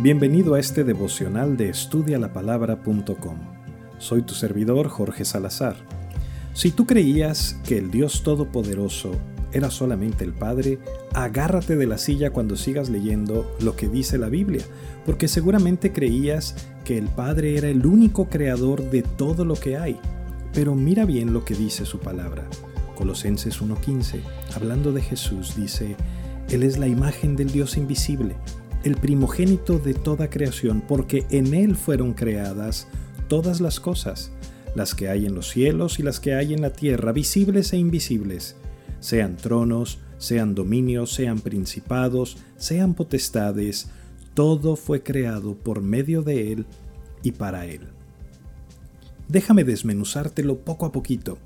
Bienvenido a este devocional de estudialapalabra.com. Soy tu servidor Jorge Salazar. Si tú creías que el Dios Todopoderoso era solamente el Padre, agárrate de la silla cuando sigas leyendo lo que dice la Biblia, porque seguramente creías que el Padre era el único creador de todo lo que hay. Pero mira bien lo que dice su palabra. Colosenses 1.15, hablando de Jesús, dice, Él es la imagen del Dios invisible el primogénito de toda creación, porque en Él fueron creadas todas las cosas, las que hay en los cielos y las que hay en la tierra, visibles e invisibles, sean tronos, sean dominios, sean principados, sean potestades, todo fue creado por medio de Él y para Él. Déjame desmenuzártelo poco a poquito.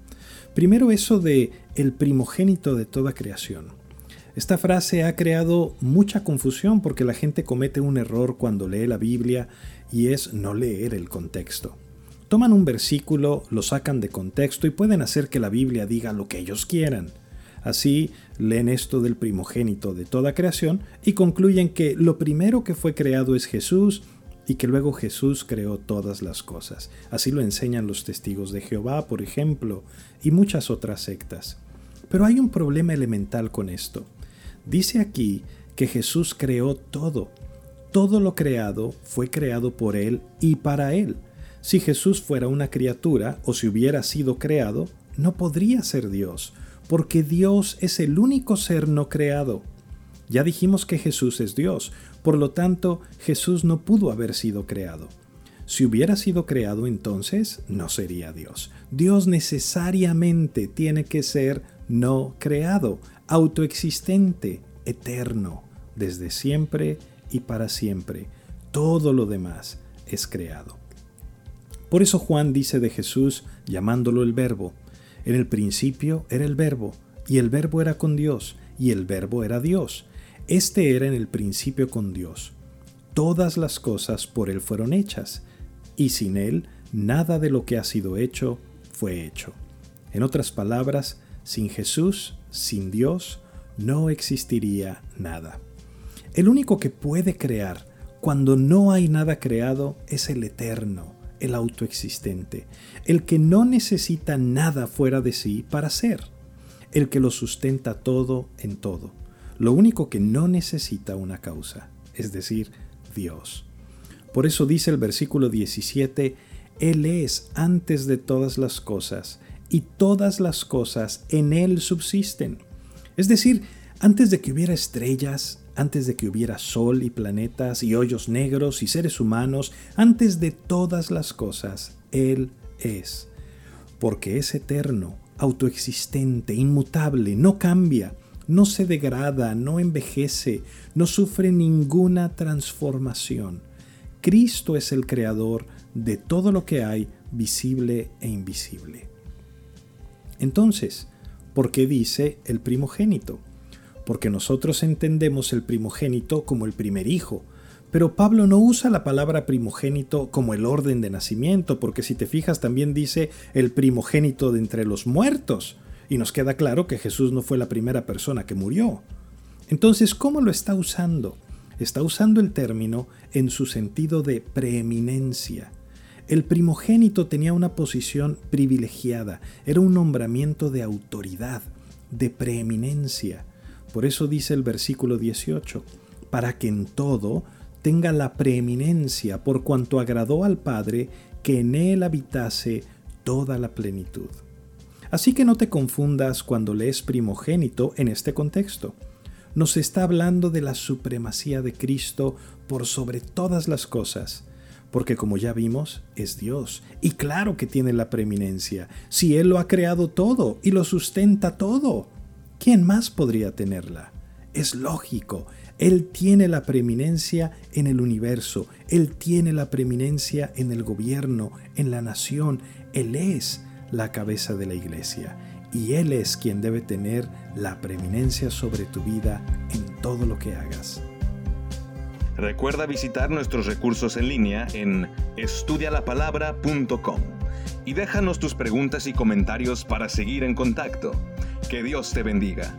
Primero eso de el primogénito de toda creación. Esta frase ha creado mucha confusión porque la gente comete un error cuando lee la Biblia y es no leer el contexto. Toman un versículo, lo sacan de contexto y pueden hacer que la Biblia diga lo que ellos quieran. Así leen esto del primogénito de toda creación y concluyen que lo primero que fue creado es Jesús y que luego Jesús creó todas las cosas. Así lo enseñan los testigos de Jehová, por ejemplo, y muchas otras sectas. Pero hay un problema elemental con esto. Dice aquí que Jesús creó todo. Todo lo creado fue creado por Él y para Él. Si Jesús fuera una criatura o si hubiera sido creado, no podría ser Dios, porque Dios es el único ser no creado. Ya dijimos que Jesús es Dios, por lo tanto Jesús no pudo haber sido creado. Si hubiera sido creado entonces, no sería Dios. Dios necesariamente tiene que ser no creado, autoexistente, eterno, desde siempre y para siempre. Todo lo demás es creado. Por eso Juan dice de Jesús, llamándolo el Verbo, en el principio era el Verbo, y el Verbo era con Dios, y el Verbo era Dios. Este era en el principio con Dios. Todas las cosas por Él fueron hechas, y sin Él nada de lo que ha sido hecho fue hecho. En otras palabras, sin Jesús, sin Dios, no existiría nada. El único que puede crear cuando no hay nada creado es el eterno, el autoexistente, el que no necesita nada fuera de sí para ser, el que lo sustenta todo en todo, lo único que no necesita una causa, es decir, Dios. Por eso dice el versículo 17, Él es antes de todas las cosas, y todas las cosas en Él subsisten. Es decir, antes de que hubiera estrellas, antes de que hubiera sol y planetas y hoyos negros y seres humanos, antes de todas las cosas, Él es. Porque es eterno, autoexistente, inmutable, no cambia, no se degrada, no envejece, no sufre ninguna transformación. Cristo es el creador de todo lo que hay, visible e invisible. Entonces, ¿por qué dice el primogénito? Porque nosotros entendemos el primogénito como el primer hijo, pero Pablo no usa la palabra primogénito como el orden de nacimiento, porque si te fijas también dice el primogénito de entre los muertos, y nos queda claro que Jesús no fue la primera persona que murió. Entonces, ¿cómo lo está usando? Está usando el término en su sentido de preeminencia. El primogénito tenía una posición privilegiada, era un nombramiento de autoridad, de preeminencia. Por eso dice el versículo 18, para que en todo tenga la preeminencia por cuanto agradó al Padre que en él habitase toda la plenitud. Así que no te confundas cuando lees primogénito en este contexto. Nos está hablando de la supremacía de Cristo por sobre todas las cosas porque como ya vimos, es Dios. Y claro que tiene la preeminencia, si Él lo ha creado todo y lo sustenta todo. ¿Quién más podría tenerla? Es lógico, Él tiene la preeminencia en el universo, Él tiene la preeminencia en el gobierno, en la nación, Él es la cabeza de la iglesia y Él es quien debe tener la preeminencia sobre tu vida en todo lo que hagas. Recuerda visitar nuestros recursos en línea en estudialapalabra.com y déjanos tus preguntas y comentarios para seguir en contacto. Que Dios te bendiga.